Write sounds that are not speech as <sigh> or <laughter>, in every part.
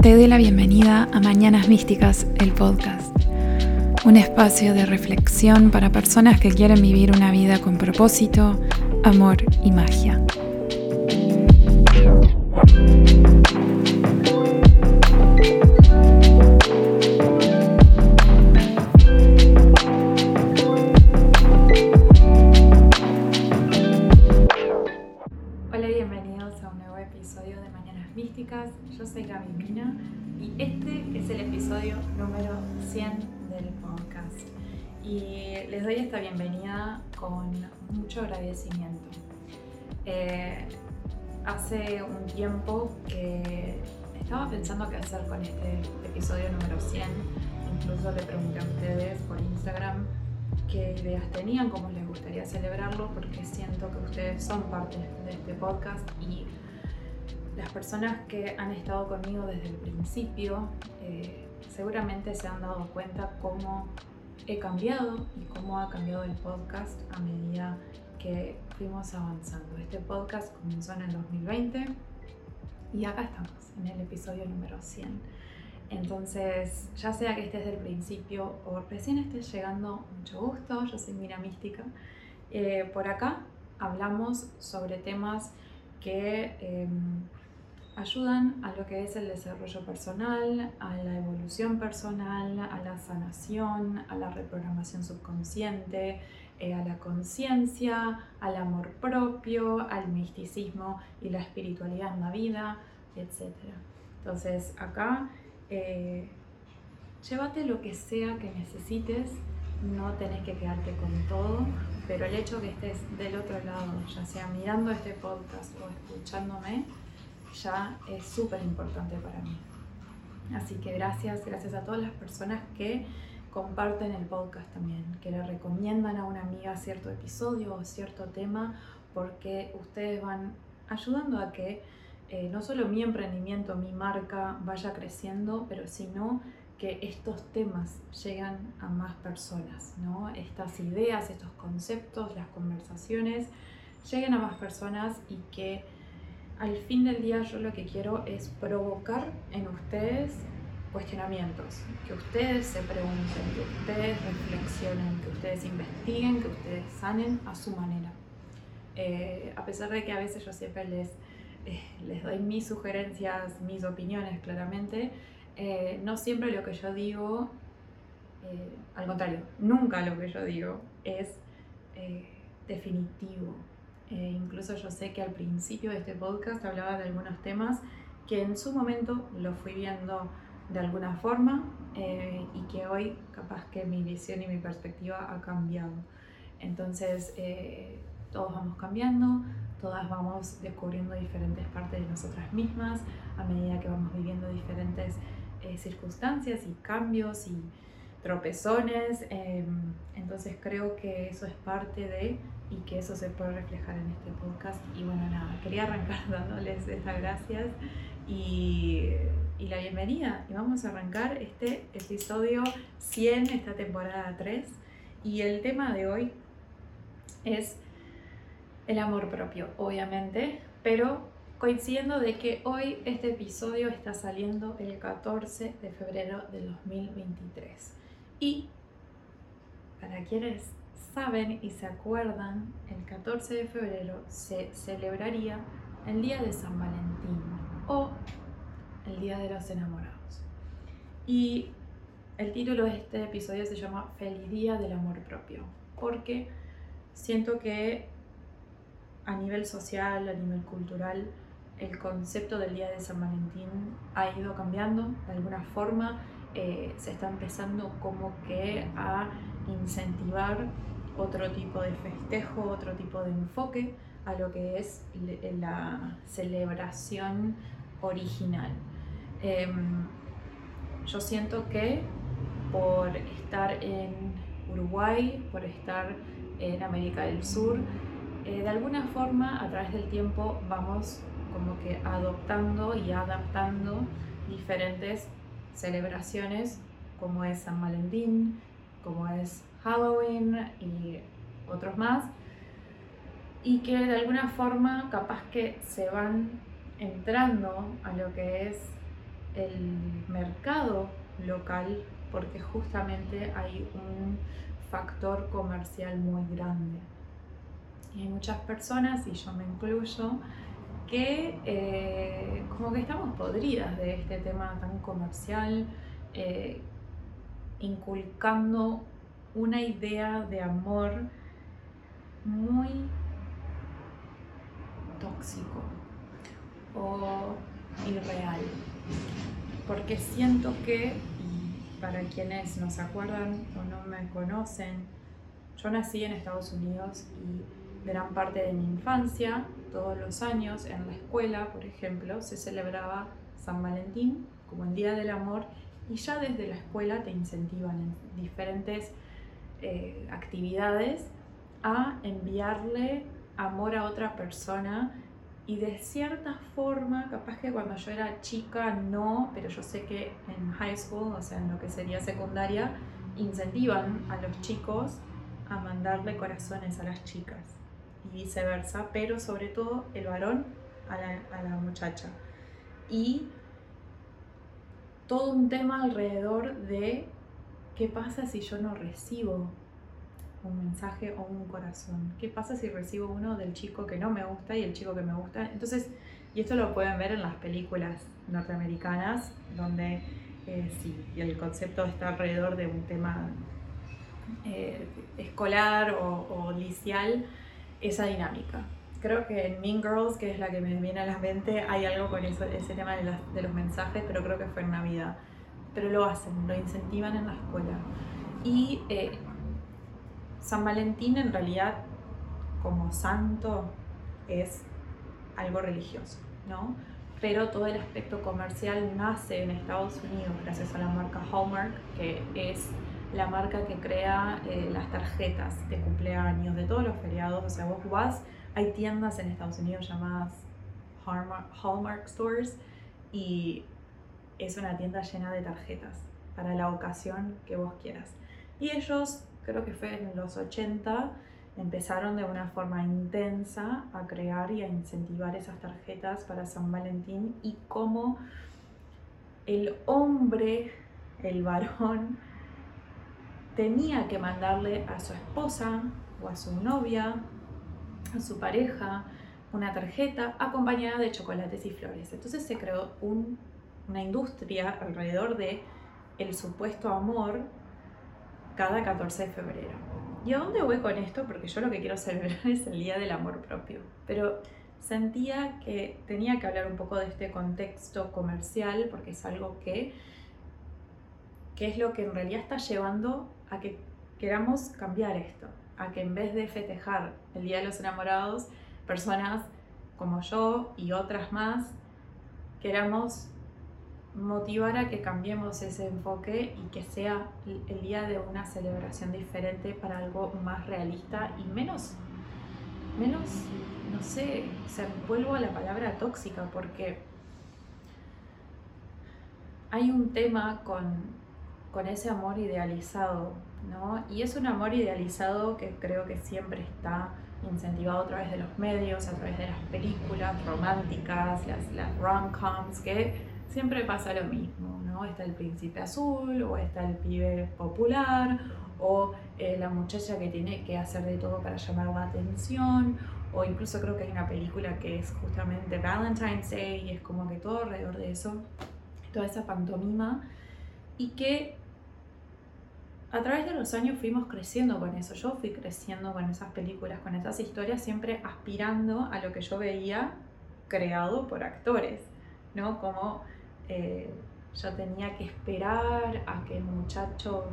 Te doy la bienvenida a Mañanas Místicas, el podcast. Un espacio de reflexión para personas que quieren vivir una vida con propósito, amor y magia. Y este es el episodio número 100 del podcast. Y les doy esta bienvenida con mucho agradecimiento. Eh, hace un tiempo que estaba pensando qué hacer con este episodio número 100. Incluso le pregunté a ustedes por Instagram qué ideas tenían, cómo les gustaría celebrarlo, porque siento que ustedes son parte de este podcast y las personas que han estado conmigo desde el principio eh, seguramente se han dado cuenta cómo he cambiado y cómo ha cambiado el podcast a medida que fuimos avanzando. Este podcast comenzó en el 2020 y acá estamos, en el episodio número 100. Entonces, ya sea que estés del principio o recién estés llegando, mucho gusto, yo soy Mira Mística. Eh, por acá hablamos sobre temas que em, ayudan a lo que es el desarrollo personal, a la evolución personal, a la sanación, a la reprogramación subconsciente, eh, a la conciencia, al amor propio, al misticismo y la espiritualidad en la vida, etc. Entonces acá eh, llévate lo que sea que necesites, no tenés que quedarte con todo, pero el hecho que estés del otro lado, ya sea mirando este podcast o escuchándome, ya es súper importante para mí. Así que gracias, gracias a todas las personas que comparten el podcast también, que le recomiendan a una amiga cierto episodio o cierto tema, porque ustedes van ayudando a que eh, no solo mi emprendimiento, mi marca vaya creciendo, pero sino que estos temas llegan a más personas, ¿no? Estas ideas, estos conceptos, las conversaciones lleguen a más personas y que al fin del día yo lo que quiero es provocar en ustedes cuestionamientos, que ustedes se pregunten, que ustedes reflexionen, que ustedes investiguen, que ustedes sanen a su manera. Eh, a pesar de que a veces yo siempre les, eh, les doy mis sugerencias, mis opiniones claramente, eh, no siempre lo que yo digo, al contrario, nunca lo que yo digo es definitivo, eh, incluso yo sé que al principio de este podcast hablaba de algunos temas que en su momento lo fui viendo de alguna forma eh, y que hoy capaz que mi visión y mi perspectiva ha cambiado. Entonces eh, todos vamos cambiando, todas vamos descubriendo diferentes partes de nosotras mismas a medida que vamos viviendo diferentes circunstancias y cambios y tropezones. Entonces creo que eso es parte de y que eso se puede reflejar en este podcast. Y bueno, nada, quería arrancar <laughs> dándoles estas gracias y, y la bienvenida. Y vamos a arrancar este episodio 100, esta temporada 3. Y el tema de hoy es el amor propio, obviamente, pero coincidiendo de que hoy este episodio está saliendo el 14 de febrero de 2023. Y para quienes saben y se acuerdan, el 14 de febrero se celebraría el Día de San Valentín o el Día de los Enamorados. Y el título de este episodio se llama Feliz Día del Amor Propio, porque siento que a nivel social, a nivel cultural, el concepto del Día de San Valentín ha ido cambiando de alguna forma. Eh, se está empezando como que a incentivar otro tipo de festejo, otro tipo de enfoque a lo que es la celebración original. Em, yo siento que por estar en Uruguay, por estar en América del Sur, eh, de alguna forma a través del tiempo vamos como que adoptando y adaptando diferentes celebraciones como es San Valentín, como es Halloween y otros más, y que de alguna forma capaz que se van entrando a lo que es el mercado local porque justamente hay un factor comercial muy grande. Y hay muchas personas, y yo me incluyo, que eh, como que estamos podridas de este tema tan comercial, eh, inculcando una idea de amor muy tóxico o irreal. Porque siento que, para quienes nos acuerdan o no me conocen, yo nací en Estados Unidos y gran parte de mi infancia, todos los años en la escuela, por ejemplo, se celebraba San Valentín como el Día del Amor y ya desde la escuela te incentivan en diferentes eh, actividades a enviarle amor a otra persona y de cierta forma, capaz que cuando yo era chica no, pero yo sé que en high school, o sea, en lo que sería secundaria, incentivan a los chicos a mandarle corazones a las chicas y viceversa, pero sobre todo el varón a la, a la muchacha. Y todo un tema alrededor de qué pasa si yo no recibo un mensaje o un corazón. ¿Qué pasa si recibo uno del chico que no me gusta y el chico que me gusta? Entonces, y esto lo pueden ver en las películas norteamericanas, donde eh, sí, el concepto está alrededor de un tema eh, escolar o, o, licial, esa dinámica. Creo que en Mean Girls, que es la que me viene a la mente, hay algo con eso, ese tema de, de los mensajes, pero creo que fue en Navidad. Pero lo hacen, lo incentivan en la escuela. Y eh, San Valentín en realidad como santo es algo religioso, ¿no? Pero todo el aspecto comercial nace en Estados Unidos gracias a la marca Hallmark, que es la marca que crea eh, las tarjetas de cumpleaños, de todos los feriados. O sea, vos vas, hay tiendas en Estados Unidos llamadas Hallmark, Hallmark Stores y es una tienda llena de tarjetas para la ocasión que vos quieras. Y ellos creo que fue en los 80, empezaron de una forma intensa a crear y a incentivar esas tarjetas para San Valentín y cómo el hombre, el varón, tenía que mandarle a su esposa o a su novia, a su pareja, una tarjeta acompañada de chocolates y flores. Entonces se creó una industria alrededor de el supuesto amor cada 14 de febrero. ¿Y a dónde voy con esto? Porque yo lo que quiero celebrar <laughs> es el Día del Amor Propio. Pero sentía que tenía que hablar un poco de este contexto comercial porque es algo que, que es lo que en realidad está llevando a que queramos cambiar esto, a que en vez de festejar el Día de los Enamorados, personas como yo y otras más queramos motivar a que cambiemos ese enfoque y que sea el día de una celebración diferente para algo más realista y menos, menos, no sé, se vuelvo a la palabra tóxica porque hay un tema con, con ese amor idealizado, ¿no? Y es un amor idealizado que creo que siempre está incentivado a través de los medios, a través de las películas románticas, las, las rom-coms, que siempre pasa lo mismo, ¿no? Está el príncipe azul, o está el pibe popular, o eh, la muchacha que tiene que hacer de todo para llamar la atención, o incluso creo que hay una película que es justamente Valentine's Day, y es como que todo alrededor de eso, toda esa pantomima, y que a través de los años fuimos creciendo con eso. Yo fui creciendo con esas películas, con esas historias, siempre aspirando a lo que yo veía creado por actores, ¿no? Como eh, yo tenía que esperar a que el muchacho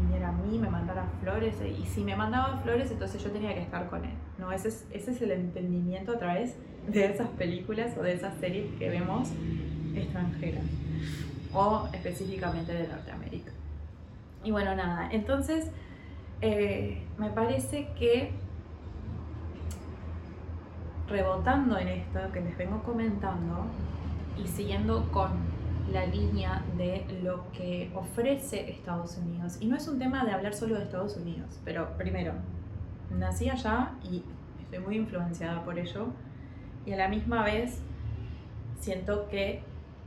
viniera a mí, me mandara flores, y si me mandaba flores, entonces yo tenía que estar con él. ¿no? Ese, es, ese es el entendimiento a través de esas películas o de esas series que vemos extranjeras, o específicamente de Norteamérica. Y bueno, nada, entonces eh, me parece que rebotando en esto que les vengo comentando y siguiendo con la línea de lo que ofrece Estados Unidos. Y no es un tema de hablar solo de Estados Unidos, pero primero, nací allá y estoy muy influenciada por ello. Y a la misma vez siento que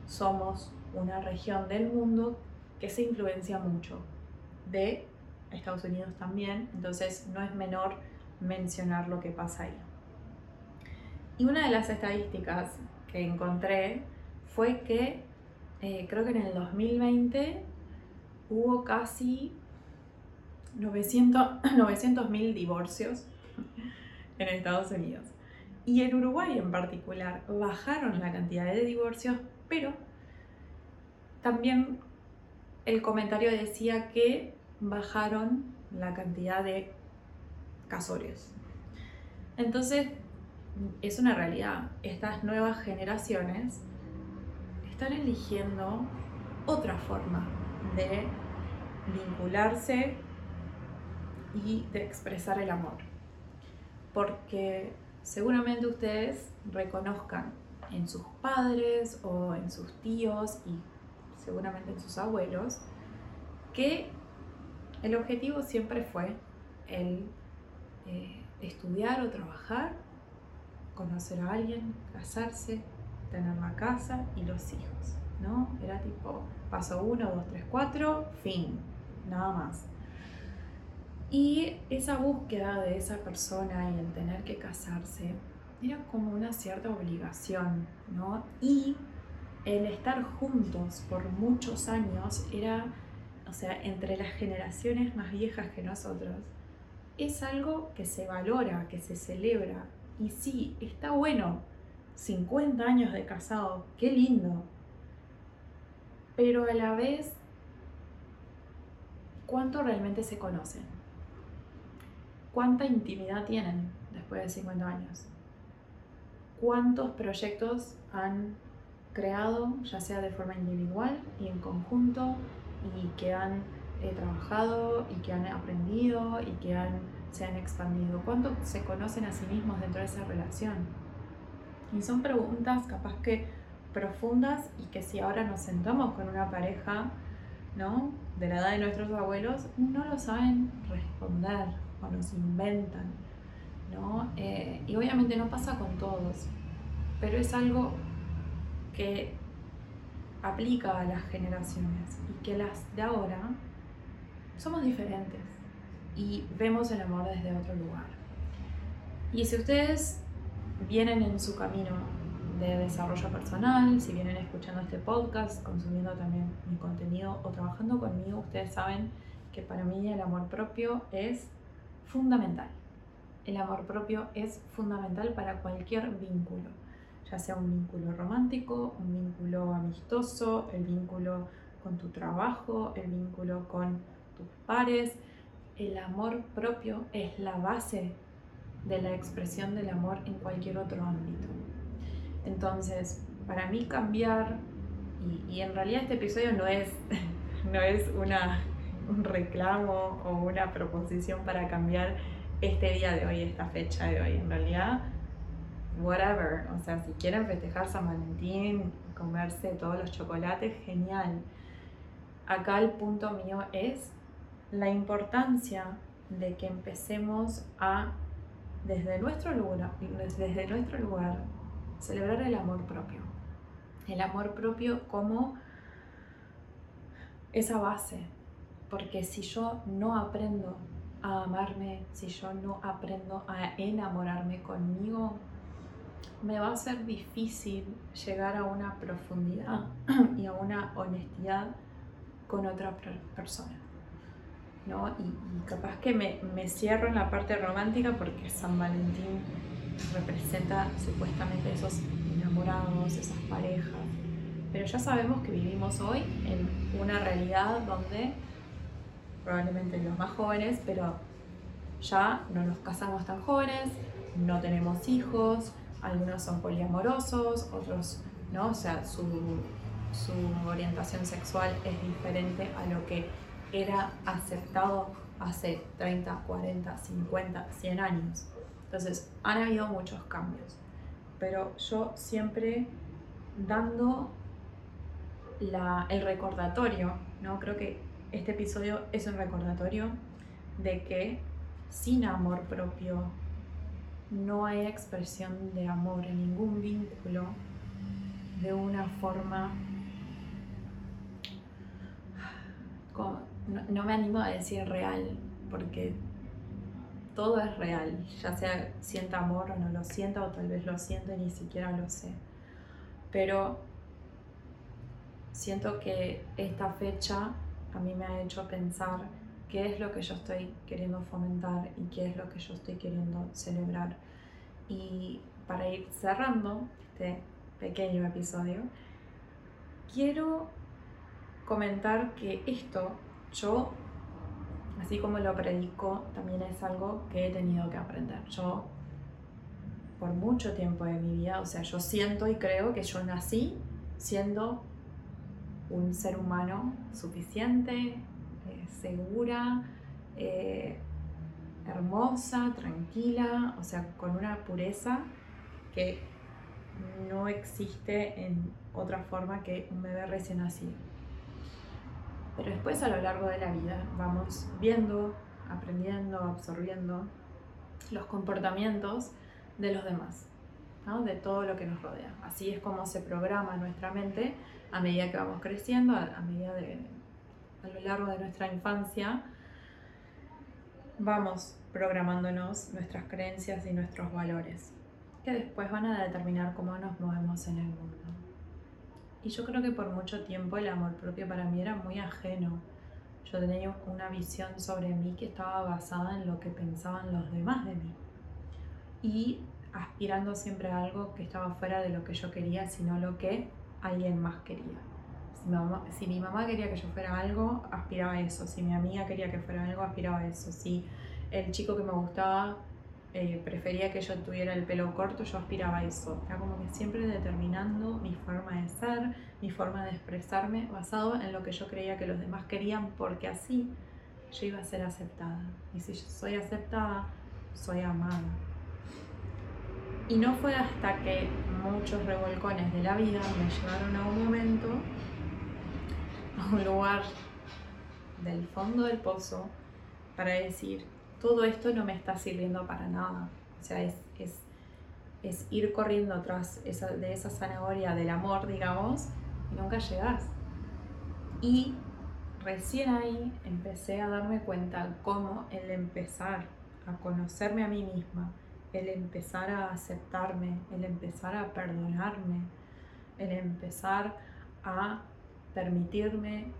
somos una región del mundo que se influencia mucho de Estados Unidos también, entonces no es menor mencionar lo que pasa ahí. Y una de las estadísticas que encontré fue que eh, creo que en el 2020 hubo casi 900 <clears throat> mil divorcios en Estados Unidos. Y en Uruguay en particular bajaron la cantidad de divorcios, pero también el comentario decía que bajaron la cantidad de casorios. Entonces, es una realidad. Estas nuevas generaciones están eligiendo otra forma de vincularse y de expresar el amor. Porque seguramente ustedes reconozcan en sus padres o en sus tíos y seguramente en sus abuelos que el objetivo siempre fue el eh, estudiar o trabajar, conocer a alguien, casarse, tener la casa y los hijos, ¿no? Era tipo paso 1, 2, 3, 4, fin, nada más. Y esa búsqueda de esa persona y el tener que casarse era como una cierta obligación, ¿no? Y el estar juntos por muchos años era, o sea, entre las generaciones más viejas que nosotros, es algo que se valora, que se celebra. Y sí, está bueno, 50 años de casado, qué lindo. Pero a la vez, ¿cuánto realmente se conocen? ¿Cuánta intimidad tienen después de 50 años? ¿Cuántos proyectos han creado, ya sea de forma individual y en conjunto, y que han eh, trabajado y que han aprendido y que han, se han expandido? ¿Cuánto se conocen a sí mismos dentro de esa relación? Y son preguntas capaz que profundas y que si ahora nos sentamos con una pareja, ¿no? De la edad de nuestros abuelos, no lo saben responder o nos inventan, ¿no? Eh, y obviamente no pasa con todos, pero es algo que aplica a las generaciones y que las de ahora somos diferentes y vemos el amor desde otro lugar. Y si ustedes vienen en su camino de desarrollo personal, si vienen escuchando este podcast, consumiendo también mi contenido o trabajando conmigo, ustedes saben que para mí el amor propio es fundamental. El amor propio es fundamental para cualquier vínculo ya sea un vínculo romántico, un vínculo amistoso, el vínculo con tu trabajo, el vínculo con tus pares. El amor propio es la base de la expresión del amor en cualquier otro ámbito. Entonces, para mí cambiar, y, en realidad este episodio no es, <laughs> no es una, un reclamo o una proposición para cambiar este día de hoy, esta fecha de hoy. En realidad whatever. O sea, si quieren festejar San Valentín, comerse todos los chocolates, genial. Acá el punto mío es la importancia de que empecemos a, desde nuestro lugar, desde nuestro lugar, celebrar el amor propio. El amor propio como esa base. Porque si yo no aprendo a amarme, si yo no aprendo a enamorarme conmigo, me va a ser difícil llegar a una profundidad <clears throat> y a una honestidad con otra persona. ¿No? Y, capaz que me, me, cierro en la parte romántica porque San Valentín representa supuestamente esos enamorados, esas parejas. Pero ya sabemos que vivimos hoy en una realidad donde probablemente los más jóvenes, pero ya no nos casamos tan jóvenes, no tenemos hijos, algunos son poliamorosos, otros no, o sea, su, orientación sexual es diferente a lo que era aceptado hace 30, 40, 50, 100 años. Entonces, han habido muchos cambios, pero yo siempre dando el recordatorio, ¿no? Creo que este episodio es un recordatorio de que sin amor propio no hay expresión de amor en ningún vínculo de una forma no, me animo a decir real, porque todo es real, ya sea sienta amor o no lo sienta, o tal vez lo siente y ni siquiera lo sé. Pero siento que esta fecha a mí me ha hecho pensar qué es lo que yo estoy queriendo fomentar y qué es lo que yo estoy queriendo celebrar. Y para ir cerrando este pequeño episodio, quiero comentar que esto yo, así como lo predico, también es algo que he tenido que aprender. Yo, por mucho tiempo de mi vida, o sea, yo siento y creo que yo nací siendo un ser humano suficiente, eh, segura, eh, hermosa, tranquila, o sea, con una pureza que no existe en otra forma que un bebé recién nacido. Pero después a lo largo de la vida vamos viendo, aprendiendo, absorbiendo los comportamientos de los demás, de todo lo que nos rodea. Así es como se programa nuestra mente a medida que vamos creciendo, a, medida de, a lo largo de nuestra infancia, vamos programándonos nuestras creencias y nuestros valores, que después van a determinar cómo nos movemos en el mundo. Y yo creo que por mucho tiempo el amor propio para mí era muy ajeno. Yo tenía una visión sobre mí que estaba basada en lo que pensaban los demás de mí. Y aspirando siempre a algo que estaba fuera de lo que yo quería, sino lo que alguien más quería. Si, mi mamá quería que yo fuera algo, aspiraba a eso. Si mi amiga quería que fuera algo, aspiraba a eso. Si el chico que me gustaba eh, prefería que yo tuviera el pelo corto, yo aspiraba a eso. Era como que siempre determinando mi forma de ser, mi forma de expresarme, basado en lo que yo creía que los demás querían, porque así yo iba a ser aceptada. Y si yo soy aceptada, soy amada. Y no fue hasta que muchos revolcones de la vida me llevaron a un momento, a un lugar del fondo del pozo, para decir, todo esto no me está sirviendo para nada. O sea, es, es, ir corriendo atrás de esa zanahoria del amor, digamos, y nunca llegas. Y recién ahí empecé a darme cuenta cómo el empezar a conocerme a mí misma, el empezar a aceptarme, el empezar a perdonarme, el empezar a permitirme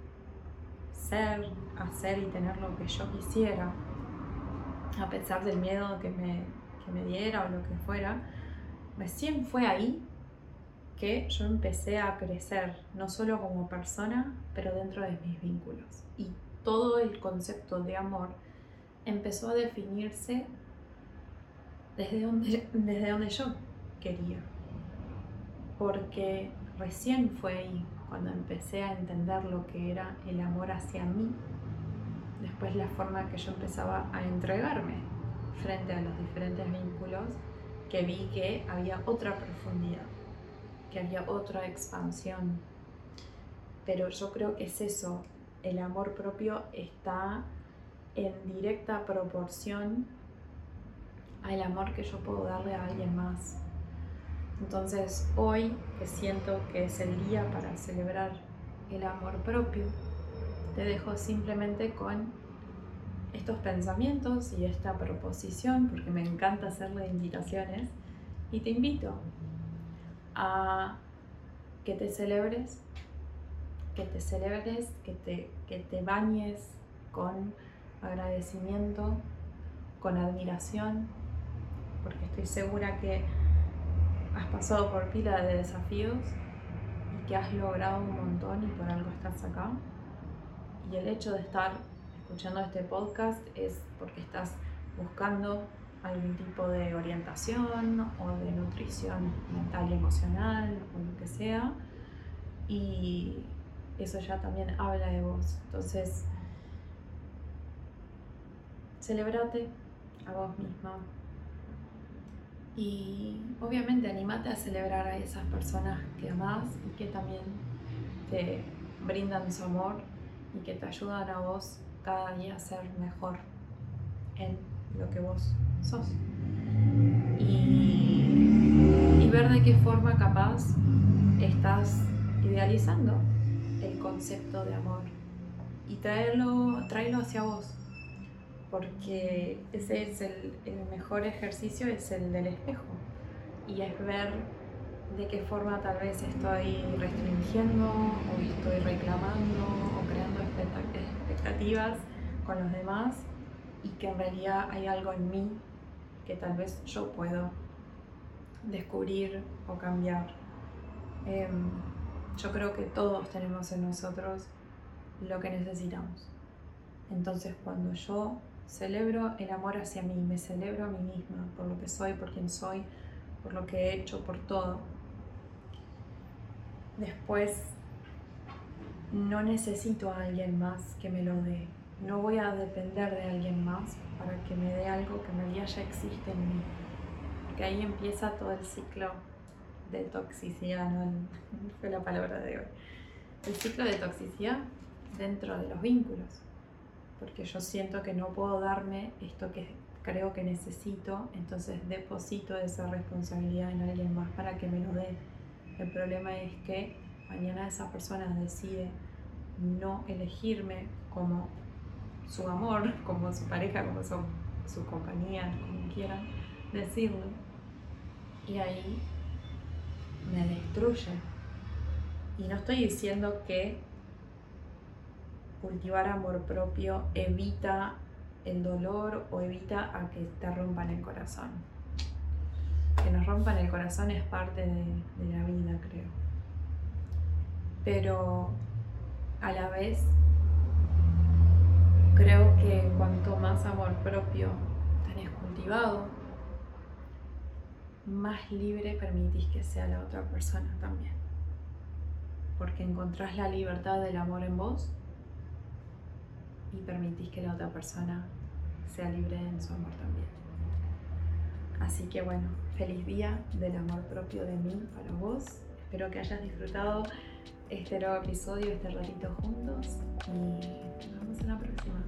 ser, hacer y tener lo que yo quisiera, a pesar del miedo que me, me diera o lo que fuera, recién fue ahí que yo empecé a crecer, no solo como persona, pero dentro de mis vínculos. Y todo el concepto de amor empezó a definirse desde donde, desde donde yo quería. Porque recién fue ahí cuando empecé a entender lo que era el amor hacia mí después la forma que yo empezaba a entregarme frente a los diferentes vínculos, que vi que había otra profundidad, que había otra expansión. Pero yo creo que es eso, el amor propio está en directa proporción al amor que yo puedo darle a alguien más. Entonces hoy que siento que es el día para celebrar el amor propio, te dejo simplemente con estos pensamientos y esta proposición, porque me encanta hacerle invitaciones, y te invito a que te celebres, que te celebres, que te, que te bañes con agradecimiento, con admiración, porque estoy segura que has pasado por pila de desafíos y que has logrado un montón y por algo estás acá y el hecho de estar escuchando este podcast es porque estás buscando algún tipo de orientación o de nutrición mental y emocional o lo que sea. Y eso ya también habla de vos. Entonces, celebrate a vos misma. Y obviamente animate a celebrar a esas personas que amás y que también te brindan su amor y que te ayudan a vos cada día a ser mejor en lo que vos sos. Y, y ver de qué forma capaz estás idealizando el concepto de amor y traerlo, traerlo hacia vos. Porque ese es el, el mejor ejercicio, es el del espejo. Y es ver de qué forma tal vez estoy restringiendo o estoy reclamando o creando expectativas con los demás y que en realidad hay algo en mí que tal vez yo puedo descubrir o cambiar. Em, yo creo que todos tenemos en nosotros lo que necesitamos. Entonces cuando yo celebro el amor hacia mí, me celebro a mí misma por lo que soy, por quien soy, por lo que he hecho, por todo, después no necesito a alguien más que me lo dé. No voy a depender de alguien más para que me dé algo que en realidad ya existe en mí. Porque ahí empieza todo el ciclo de toxicidad, no <laughs> fue la palabra de hoy. El ciclo de toxicidad dentro de los vínculos. Porque yo siento que no puedo darme esto que creo que necesito, entonces deposito esa responsabilidad en alguien más para que me lo dé el problema es que mañana esa persona decide no elegirme como su amor, <laughs> como su pareja, como su, compañía, como quieran decirlo. Y ahí me destruye. Y no estoy diciendo que cultivar amor propio evita el dolor o evita a que te rompan el corazón que nos rompan el corazón es parte de, la vida, creo. Pero a la vez creo que cuanto más amor propio tenés cultivado, más libre permitís que sea la otra persona también. Porque encontrás la libertad del amor en vos y permitís que la otra persona sea libre en su amor también. Así que bueno, feliz día del amor propio de mí para vos. Espero que hayas disfrutado este nuevo episodio, este ratito juntos y nos vemos en la próxima.